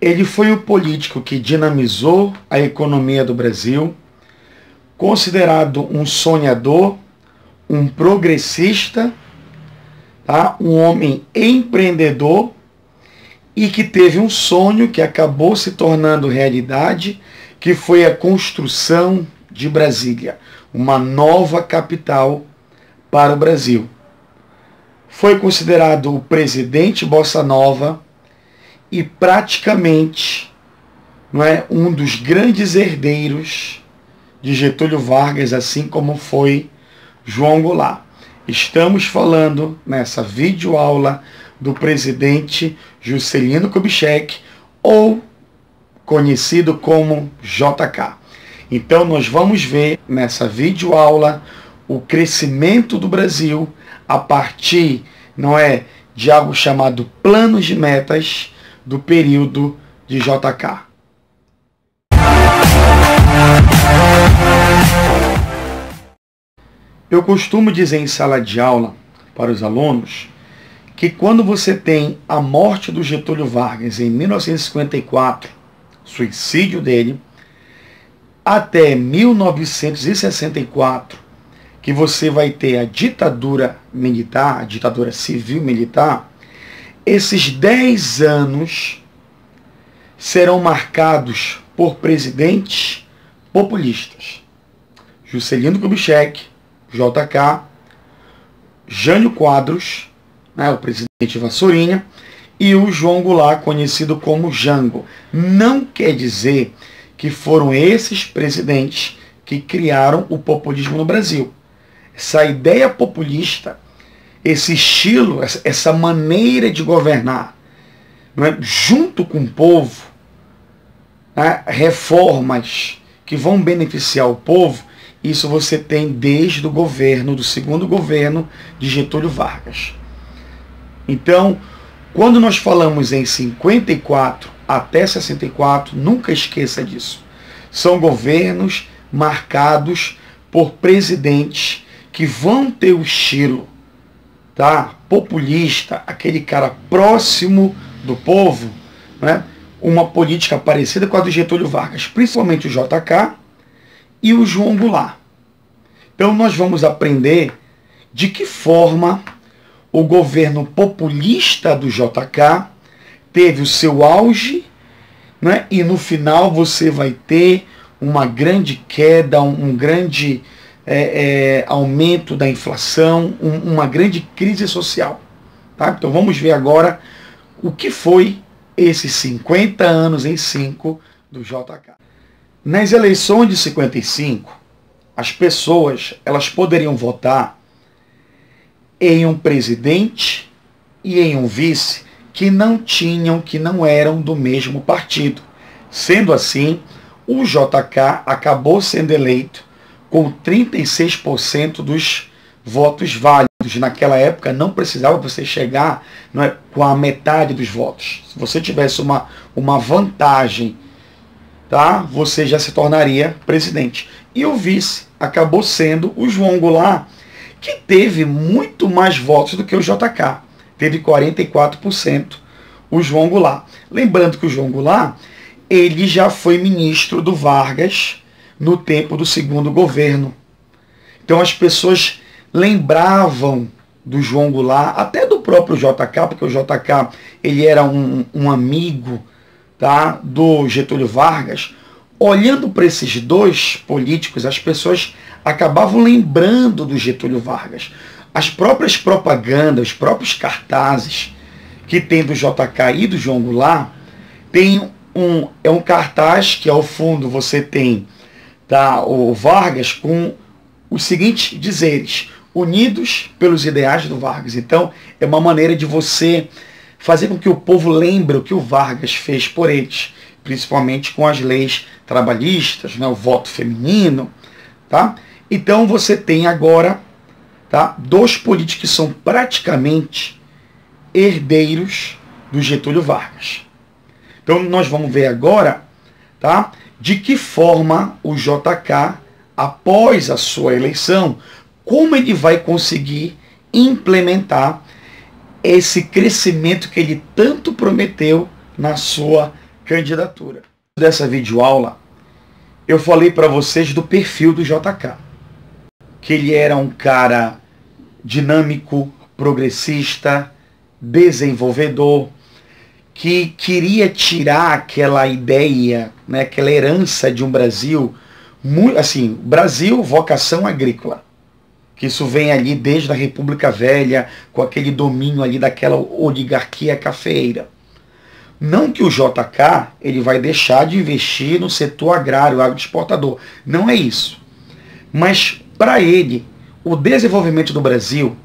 Ele foi o político que dinamizou a economia do Brasil, considerado um sonhador, um progressista, tá? um homem empreendedor e que teve um sonho que acabou se tornando realidade, que foi a construção de Brasília, uma nova capital para o Brasil. Foi considerado o presidente Bossa Nova e praticamente não é, um dos grandes herdeiros de Getúlio Vargas, assim como foi João Goulart. Estamos falando nessa videoaula do presidente Juscelino Kubitschek, ou conhecido como JK. Então nós vamos ver nessa videoaula o crescimento do Brasil a partir, não é, de algo chamado planos de metas do período de JK. Eu costumo dizer em sala de aula para os alunos que quando você tem a morte do Getúlio Vargas em 1954, suicídio dele, até 1964, que você vai ter a ditadura militar, a ditadura civil militar, esses 10 anos serão marcados por presidentes populistas. Juscelino Kubitschek, JK, Jânio Quadros, né, o presidente Vassourinha, e o João Goulart, conhecido como Jango. Não quer dizer que foram esses presidentes que criaram o populismo no Brasil. Essa ideia populista, esse estilo, essa maneira de governar, é? junto com o povo, né? reformas que vão beneficiar o povo, isso você tem desde o governo, do segundo governo de Getúlio Vargas. Então, quando nós falamos em 54 até 64, nunca esqueça disso. São governos marcados por presidentes que vão ter o estilo tá? populista, aquele cara próximo do povo, né? uma política parecida com a do Getúlio Vargas, principalmente o JK e o João Goulart. Então nós vamos aprender de que forma o governo populista do JK teve o seu auge, né? e no final você vai ter uma grande queda, um, um grande é, é, aumento da inflação, um, uma grande crise social. Tá? Então vamos ver agora o que foi esses 50 anos em 5 do JK. Nas eleições de 55, as pessoas elas poderiam votar em um presidente e em um vice que não tinham, que não eram do mesmo partido. Sendo assim, o JK acabou sendo eleito com 36% dos votos válidos. Naquela época não precisava você chegar não é, com a metade dos votos. Se você tivesse uma, uma vantagem, tá, você já se tornaria presidente. E o vice acabou sendo o João Goulart, que teve muito mais votos do que o JK. Teve 44% o João Goulart. Lembrando que o João Goulart, ele já foi ministro do Vargas no tempo do segundo governo. Então as pessoas lembravam do João Goulart, até do próprio JK, porque o JK ele era um, um amigo tá, do Getúlio Vargas, olhando para esses dois políticos, as pessoas acabavam lembrando do Getúlio Vargas. As próprias propagandas, os próprios cartazes que tem do JK e do João Goulart, tem um, é um cartaz que ao fundo você tem tá, o Vargas com os seguintes dizeres, unidos pelos ideais do Vargas. Então, é uma maneira de você fazer com que o povo lembre o que o Vargas fez por eles principalmente com as leis trabalhistas, né, o voto feminino, tá? Então você tem agora, tá, dois políticos que são praticamente herdeiros do Getúlio Vargas. Então nós vamos ver agora, tá, de que forma o JK após a sua eleição, como ele vai conseguir implementar esse crescimento que ele tanto prometeu na sua candidatura. Dessa videoaula, eu falei para vocês do perfil do JK. Que ele era um cara dinâmico, progressista, desenvolvedor, que queria tirar aquela ideia, né, aquela herança de um Brasil, muito, assim, Brasil, vocação agrícola. Que isso vem ali desde a República Velha, com aquele domínio ali daquela oligarquia cafeeira. Não que o JK ele vai deixar de investir no setor agrário, agroexportador. Não é isso. Mas para ele, o desenvolvimento do Brasil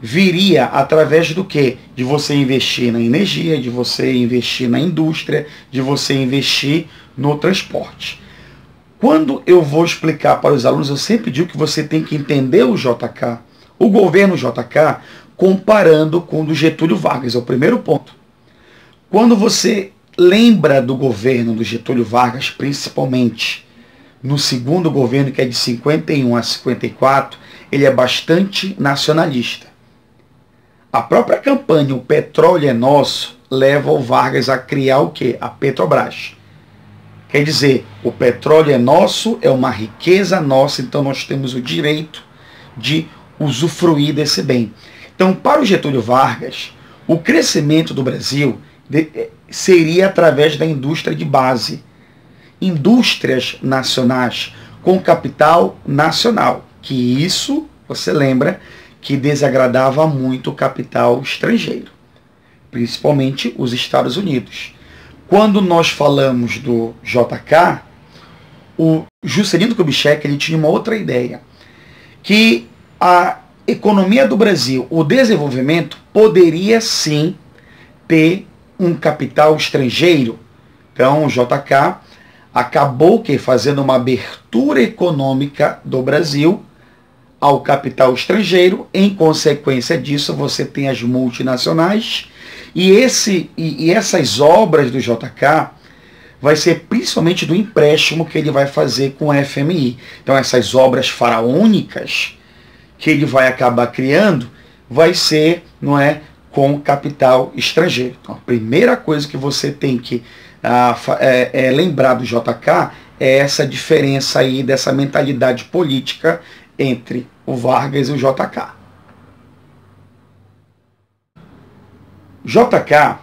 viria através do que? De você investir na energia, de você investir na indústria, de você investir no transporte. Quando eu vou explicar para os alunos, eu sempre digo que você tem que entender o JK, o governo JK, comparando com o do Getúlio Vargas, é o primeiro ponto. Quando você lembra do governo do Getúlio Vargas, principalmente no segundo governo, que é de 51 a 54, ele é bastante nacionalista. A própria campanha O Petróleo é Nosso leva o Vargas a criar o quê? A Petrobras. Quer dizer, o petróleo é nosso, é uma riqueza nossa, então nós temos o direito de usufruir desse bem. Então, para o Getúlio Vargas, o crescimento do Brasil eh, seria através da indústria de base. Indústrias nacionais com capital nacional. Que isso, você lembra, que desagradava muito o capital estrangeiro, principalmente os Estados Unidos. Quando nós falamos do JK, o Juscelino Kubitschek ele tinha uma outra ideia, que a economia do Brasil, o desenvolvimento, poderia sim ter um capital estrangeiro. Então, o JK acabou que fazendo uma abertura econômica do Brasil ao capital estrangeiro. Em consequência disso, você tem as multinacionais e, esse, e, e essas obras do JK vai ser principalmente do empréstimo que ele vai fazer com a FMI. Então essas obras faraônicas que ele vai acabar criando vai ser, não é, com capital estrangeiro. Então, a primeira coisa que você tem que ah, é, é, lembrar do JK é essa diferença aí dessa mentalidade política entre o Vargas e o JK. JK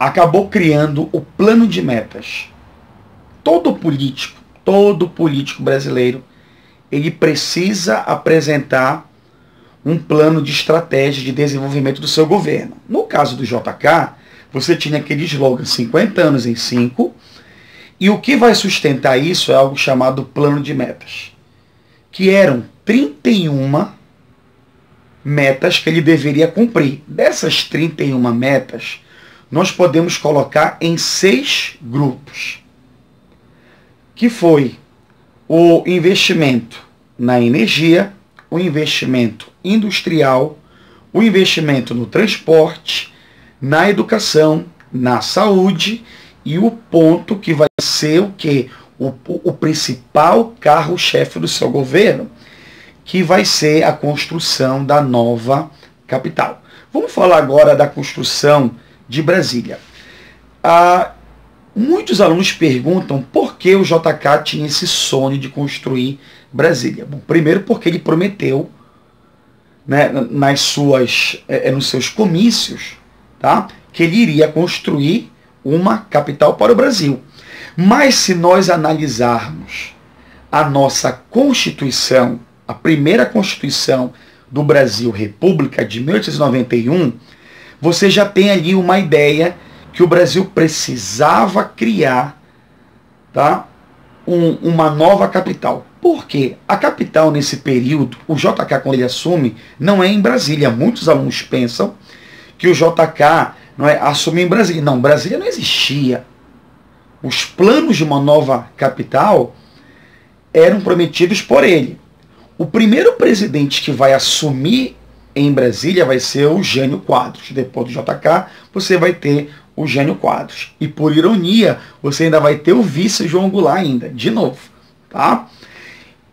acabou criando o plano de metas. Todo político, todo político brasileiro, ele precisa apresentar um plano de estratégia de desenvolvimento do seu governo. No caso do JK, você tinha aquele slogan 50 anos em 5, e o que vai sustentar isso é algo chamado plano de metas, que eram 31 metas que ele deveria cumprir. Dessas 31 metas, nós podemos colocar em seis grupos, que foi o investimento na energia, o investimento industrial, o investimento no transporte, na educação, na saúde e o ponto que vai ser o que? O, o principal carro-chefe do seu governo, que vai ser a construção da nova capital. Vamos falar agora da construção de Brasília. Ah, muitos alunos perguntam por que o JK tinha esse sonho de construir Brasília. Bom, primeiro porque ele prometeu né, nas suas, é, nos seus comícios tá, que ele iria construir uma capital para o Brasil. Mas se nós analisarmos a nossa Constituição a primeira Constituição do Brasil, República de 1891, você já tem ali uma ideia que o Brasil precisava criar tá, um, uma nova capital. Por quê? A capital nesse período, o JK quando ele assume, não é em Brasília. Muitos alunos pensam que o JK não é, assume em Brasília. Não, Brasília não existia. Os planos de uma nova capital eram prometidos por ele. O primeiro presidente que vai assumir em Brasília vai ser o Gênio Quadros. Depois do JK, você vai ter o Gênio Quadros. E por ironia, você ainda vai ter o vice João Goulart ainda, de novo. Tá?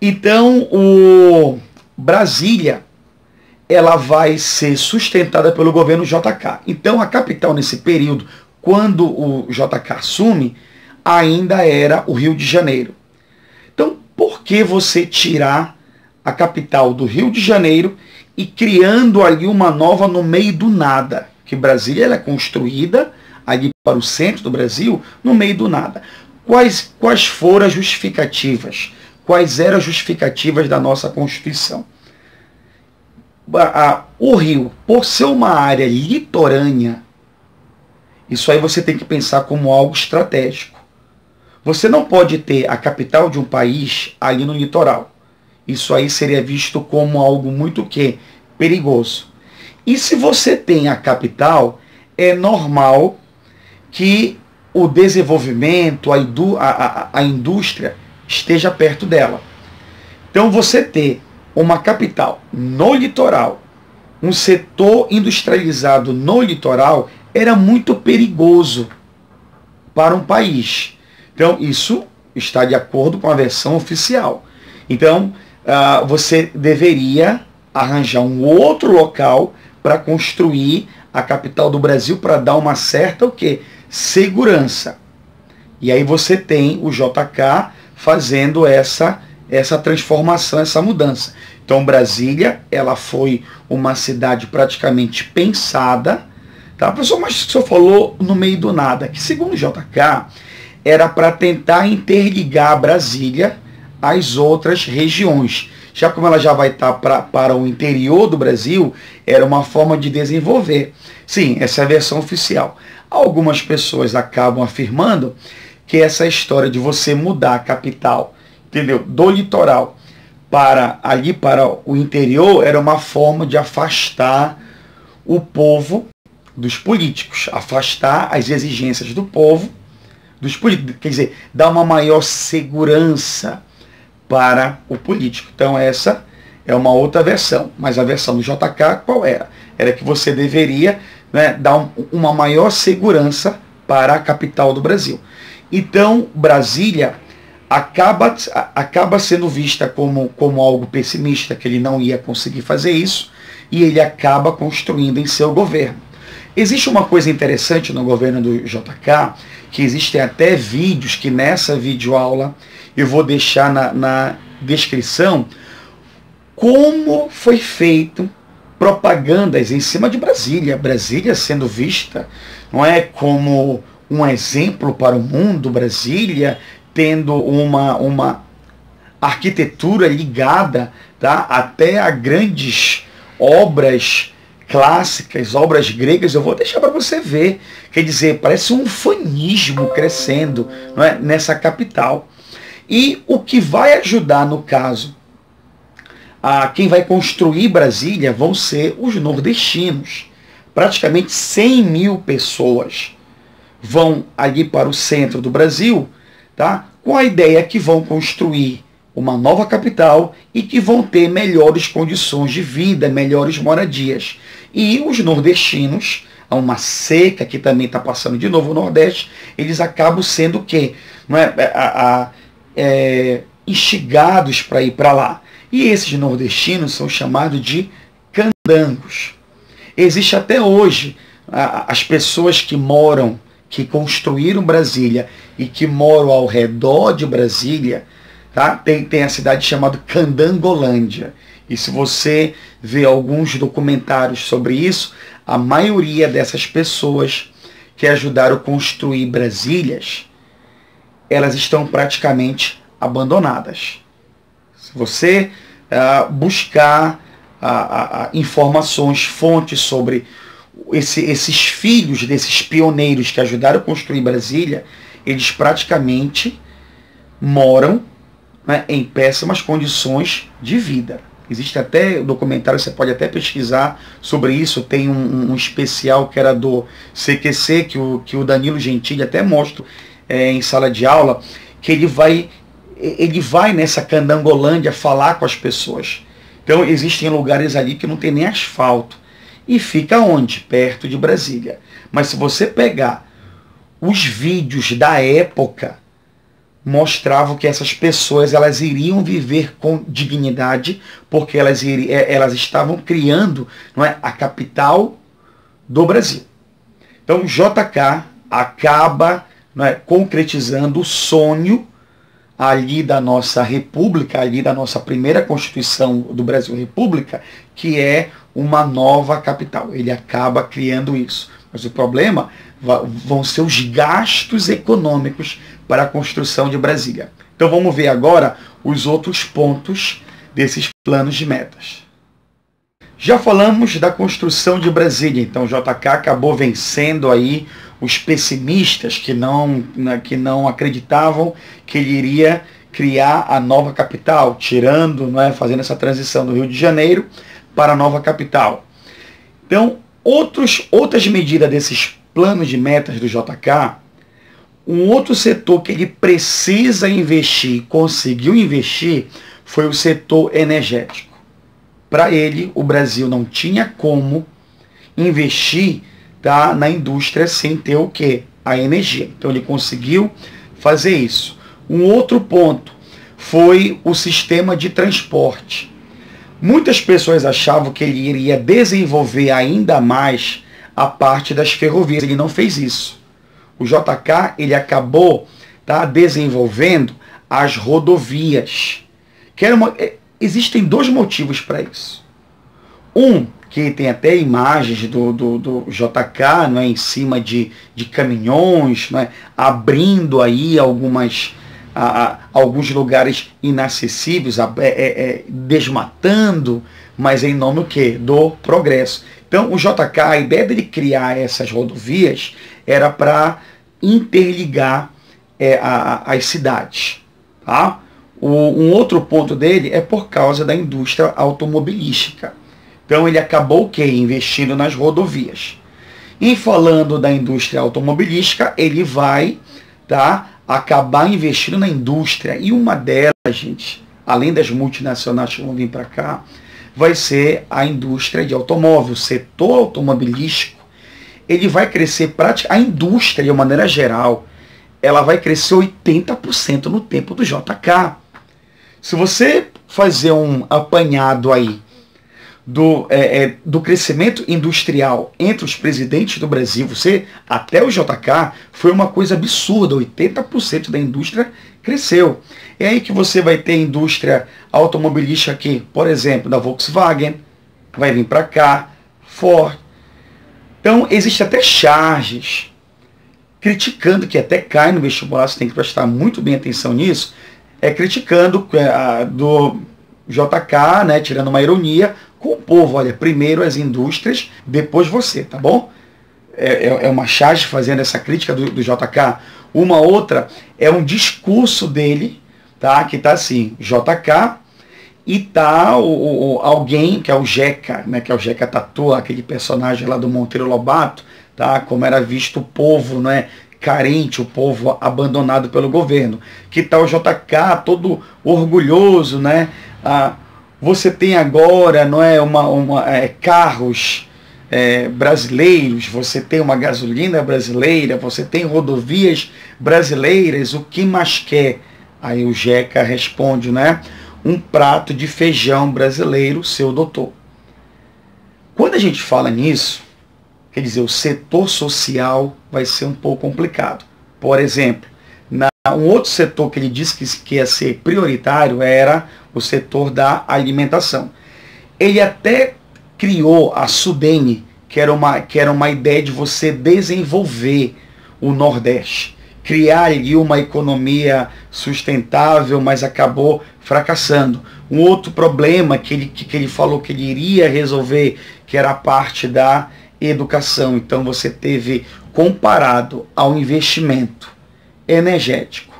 Então, o Brasília ela vai ser sustentada pelo governo JK. Então, a capital nesse período, quando o JK assume, ainda era o Rio de Janeiro. Então, por que você tirar a capital do Rio de Janeiro e criando ali uma nova no meio do nada? Que Brasília ela é construída ali para o centro do Brasil, no meio do nada. Quais, quais foram as justificativas? Quais eram as justificativas da nossa Constituição? o rio, por ser uma área litorânea, isso aí você tem que pensar como algo estratégico. Você não pode ter a capital de um país ali no litoral. Isso aí seria visto como algo muito que perigoso. E se você tem a capital, é normal que o desenvolvimento, a, a, a indústria esteja perto dela. Então você ter uma capital no litoral, um setor industrializado no litoral, era muito perigoso para um país. Então, isso está de acordo com a versão oficial. Então, uh, você deveria arranjar um outro local para construir a capital do Brasil para dar uma certa o quê? segurança. E aí você tem o JK fazendo essa essa transformação, essa mudança. Então Brasília, ela foi uma cidade praticamente pensada, tá? Professor, mas o senhor falou no meio do nada, que segundo o JK, era para tentar interligar Brasília às outras regiões. Já como ela já vai estar tá pra, para o interior do Brasil, era uma forma de desenvolver. Sim, essa é a versão oficial. Algumas pessoas acabam afirmando que essa história de você mudar a capital entendeu? Do litoral para ali para o interior era uma forma de afastar o povo dos políticos, afastar as exigências do povo dos políticos, quer dizer, dar uma maior segurança para o político. Então essa é uma outra versão, mas a versão do JK qual era? Era que você deveria né, dar um, uma maior segurança para a capital do Brasil. Então Brasília acaba, acaba sendo vista como, como algo pessimista, que ele não ia conseguir fazer isso, e ele acaba construindo em seu governo. Existe uma coisa interessante no governo do JK, que existem até vídeos que nessa videoaula eu vou deixar na, na descrição como foi feito propagandas em cima de Brasília. Brasília sendo vista não é como um exemplo para o mundo, Brasília tendo uma, uma arquitetura ligada tá, até a grandes obras clássicas, obras gregas, eu vou deixar para você ver. Quer dizer, parece um fanismo crescendo não é, nessa capital. E o que vai ajudar, no caso, a quem vai construir Brasília vão ser os nordestinos. Praticamente 100 mil pessoas vão ali para o centro do Brasil tá? com a ideia que vão construir uma nova capital e que vão ter melhores condições de vida, melhores moradias. E os nordestinos, há uma seca que também está passando de novo o Nordeste, eles acabam sendo o quê? Não é, é a, a, é, instigados para ir para lá. E esses nordestinos são chamados de candangos. Existe até hoje a, as pessoas que moram que construíram Brasília e que moram ao redor de Brasília, tá? tem, tem a cidade chamada Candangolândia. E se você vê alguns documentários sobre isso, a maioria dessas pessoas que ajudaram a construir Brasílias, elas estão praticamente abandonadas. Se você uh, buscar uh, uh, informações, fontes sobre esse, esses filhos desses pioneiros que ajudaram a construir Brasília, eles praticamente moram né, em péssimas condições de vida. Existe até documentário, você pode até pesquisar sobre isso. Tem um, um especial que era do CQC, que o, que o Danilo Gentili até mostra é, em sala de aula, que ele vai, ele vai nessa Candangolândia falar com as pessoas. Então existem lugares ali que não tem nem asfalto e fica onde? Perto de Brasília. Mas se você pegar os vídeos da época, mostravam que essas pessoas elas iriam viver com dignidade, porque elas, é, elas estavam criando não é, a capital do Brasil. Então JK acaba né, concretizando o sonho ali da nossa república, ali da nossa primeira constituição do Brasil República, que é uma nova capital. Ele acaba criando isso. Mas o problema vão ser os gastos econômicos para a construção de Brasília. Então vamos ver agora os outros pontos desses planos de metas. Já falamos da construção de Brasília, então o JK acabou vencendo aí os pessimistas que não, né, que não acreditavam que ele iria criar a nova capital, tirando, não é, fazendo essa transição do Rio de Janeiro para a nova capital. Então, outros, outras medidas desses planos de metas do JK, um outro setor que ele precisa investir, conseguiu investir, foi o setor energético. Para ele, o Brasil não tinha como investir tá, na indústria sem ter o que? A energia. Então ele conseguiu fazer isso. Um outro ponto foi o sistema de transporte. Muitas pessoas achavam que ele iria desenvolver ainda mais a parte das ferrovias. Ele não fez isso. O JK ele acabou tá, desenvolvendo as rodovias. Que uma, é, existem dois motivos para isso. Um, que tem até imagens do, do, do JK não é, em cima de, de caminhões, não é, abrindo aí algumas, a, a, alguns lugares inacessíveis, a, é, é, é desmatando, mas em nome o quê? Do progresso. Então o JK, a ideia dele criar essas rodovias era para interligar é, as cidades. Tá? O, um outro ponto dele é por causa da indústria automobilística. Então ele acabou o quê? Investindo nas rodovias. E falando da indústria automobilística, ele vai tá, acabar investindo na indústria. E uma delas, gente, além das multinacionais que vão vir para cá, vai ser a indústria de automóvel, o setor automobilístico. Ele vai crescer praticamente, a indústria, de uma maneira geral, ela vai crescer 80% no tempo do JK. Se você fazer um apanhado aí do, é, é, do crescimento industrial entre os presidentes do Brasil, você até o JK, foi uma coisa absurda. 80% da indústria cresceu. É aí que você vai ter indústria automobilística aqui, por exemplo, da Volkswagen, vai vir para cá, Ford. Então, existe até charges criticando, que até cai no vestibular, você tem que prestar muito bem atenção nisso, é criticando é, do JK, né, tirando uma ironia, com o povo. Olha, primeiro as indústrias, depois você, tá bom? É, é, é uma charge fazendo essa crítica do, do, JK. Uma outra é um discurso dele, tá? Que tá assim, JK e tá o, o alguém que é o Jeca, né? Que é o Jeca Tatu, aquele personagem lá do Monteiro Lobato, tá? Como era visto o povo, né? carente, o povo abandonado pelo governo. Que tá o JK todo orgulhoso, né? Ah, você tem agora, não é, uma, uma é, carros é, brasileiros, você tem uma gasolina brasileira, você tem rodovias brasileiras, o que mais quer? Aí o Jeca responde, né? Um prato de feijão brasileiro, seu doutor. Quando a gente fala nisso, quer dizer, o setor social vai ser um pouco complicado. Por exemplo, um outro setor que ele disse que, que ia ser prioritário era o setor da alimentação. Ele até criou a Sudene, que era uma, que era uma ideia de você desenvolver o Nordeste, criar ali uma economia sustentável, mas acabou fracassando. Um outro problema que ele, que ele falou que ele iria resolver, que era a parte da educação. Então você teve comparado ao investimento energético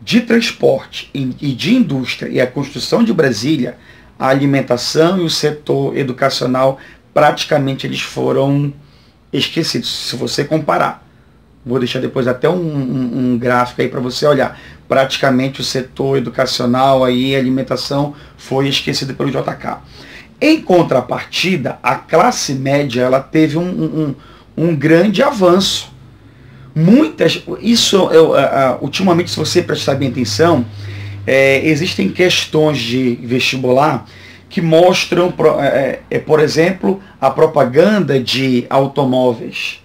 de transporte e de indústria e a construção de Brasília, a alimentação e o setor educacional praticamente eles foram esquecidos. Se você comparar, vou deixar depois até um, um, um gráfico aí para você olhar. Praticamente o setor educacional aí, alimentação foi esquecido pelo JK. Em contrapartida, a classe média ela teve um, um, um grande avanço Muitas, isso eu, uh, ultimamente, se você prestar bem atenção, é, existem questões de vestibular que mostram, é, é, por exemplo, a propaganda de automóveis.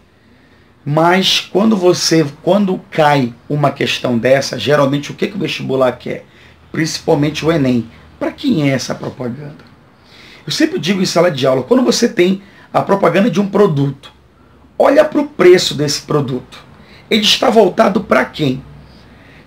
Mas quando você, quando cai uma questão dessa, geralmente o que, que o vestibular quer? Principalmente o Enem. Para quem é essa propaganda? Eu sempre digo em sala de aula, quando você tem a propaganda de um produto, olha para o preço desse produto. Ele está voltado para quem?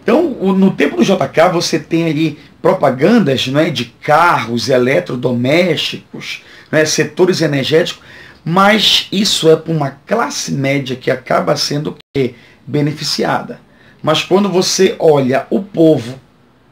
Então, no tempo do JK, você tem ali propagandas não é, de carros eletrodomésticos, é, setores energéticos, mas isso é para uma classe média que acaba sendo beneficiada. Mas quando você olha o povo,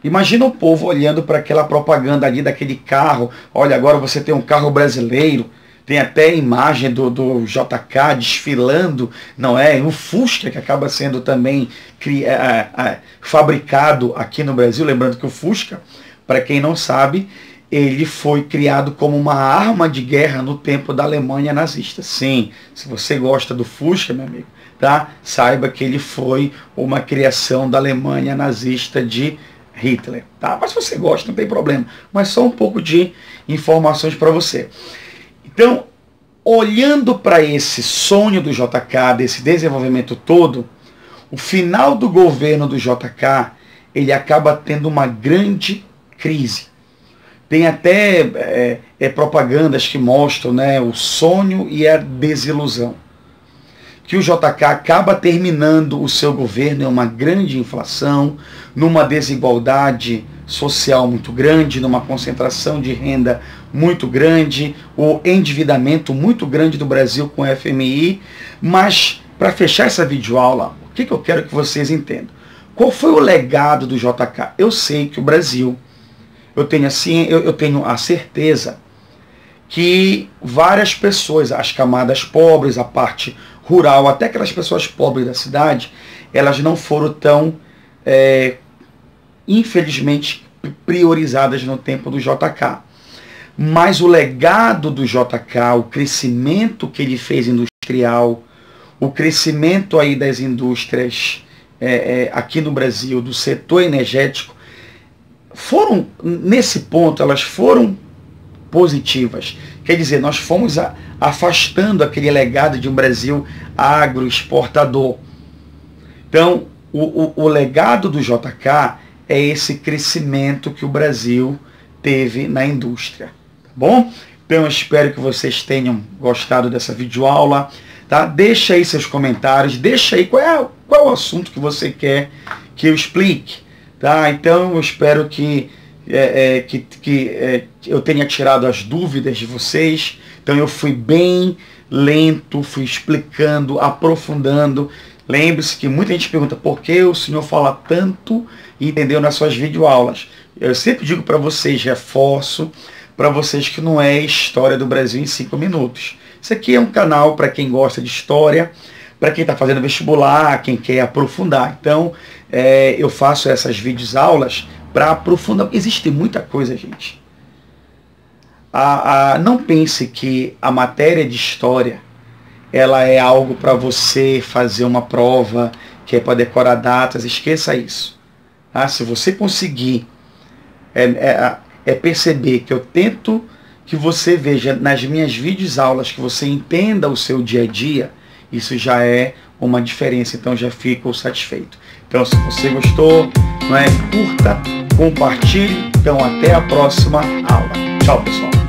imagina o povo olhando para aquela propaganda ali daquele carro, olha, agora você tem um carro brasileiro, tem até imagem do, do JK desfilando, não é? O Fusca, que acaba sendo também cri, é, é, fabricado aqui no Brasil. Lembrando que o Fusca, para quem não sabe, ele foi criado como uma arma de guerra no tempo da Alemanha nazista. Sim, se você gosta do Fusca, meu amigo, tá? Saiba que ele foi uma criação da Alemanha nazista de Hitler, tá? Mas se você gosta, não tem problema. Mas só um pouco de informações para você. Então, olhando para esse sonho do JK, desse desenvolvimento todo, o final do governo do JK, ele acaba tendo uma grande crise. Tem até é, é, propagandas que mostram né, o sonho e a desilusão. Que o JK acaba terminando o seu governo em uma grande inflação, numa desigualdade social muito grande, numa concentração de renda muito grande, o endividamento muito grande do Brasil com o FMI. Mas, para fechar essa videoaula, o que, que eu quero que vocês entendam? Qual foi o legado do JK? Eu sei que o Brasil, eu tenho assim, eu, eu tenho a certeza que várias pessoas, as camadas pobres, a parte rural, até aquelas pessoas pobres da cidade, elas não foram tão é, infelizmente, priorizadas no tempo do JK. Mas o legado do JK, o crescimento que ele fez industrial, o crescimento aí das indústrias é, é, aqui no Brasil, do setor energético, foram, nesse ponto, elas foram positivas. Quer dizer, nós fomos a, afastando aquele legado de um Brasil agroexportador. Então, o, o, o legado do JK é esse crescimento que o Brasil teve na indústria. Bom? Então eu espero que vocês tenham gostado dessa videoaula. Tá? Deixa aí seus comentários, deixa aí qual é, qual é o assunto que você quer que eu explique. Tá? Então eu espero que, é, é, que, que é, eu tenha tirado as dúvidas de vocês. Então eu fui bem lento, fui explicando, aprofundando. Lembre-se que muita gente pergunta por que o senhor fala tanto, entendeu, nas suas videoaulas. Eu sempre digo para vocês, reforço, para vocês que não é história do Brasil em cinco minutos. Isso aqui é um canal para quem gosta de história, para quem está fazendo vestibular, quem quer aprofundar. Então, é, eu faço essas videoaulas para aprofundar. Existe muita coisa, gente. A, a, não pense que a matéria de história ela é algo para você fazer uma prova, que é para decorar datas, esqueça isso. Ah, se você conseguir é, é, é, perceber que eu tento que você veja nas minhas vídeos aulas, que você entenda o seu dia a dia, isso já é uma diferença, então já fico satisfeito. Então se você gostou, não é, curta, compartilhe, então até a próxima aula. Tchau pessoal.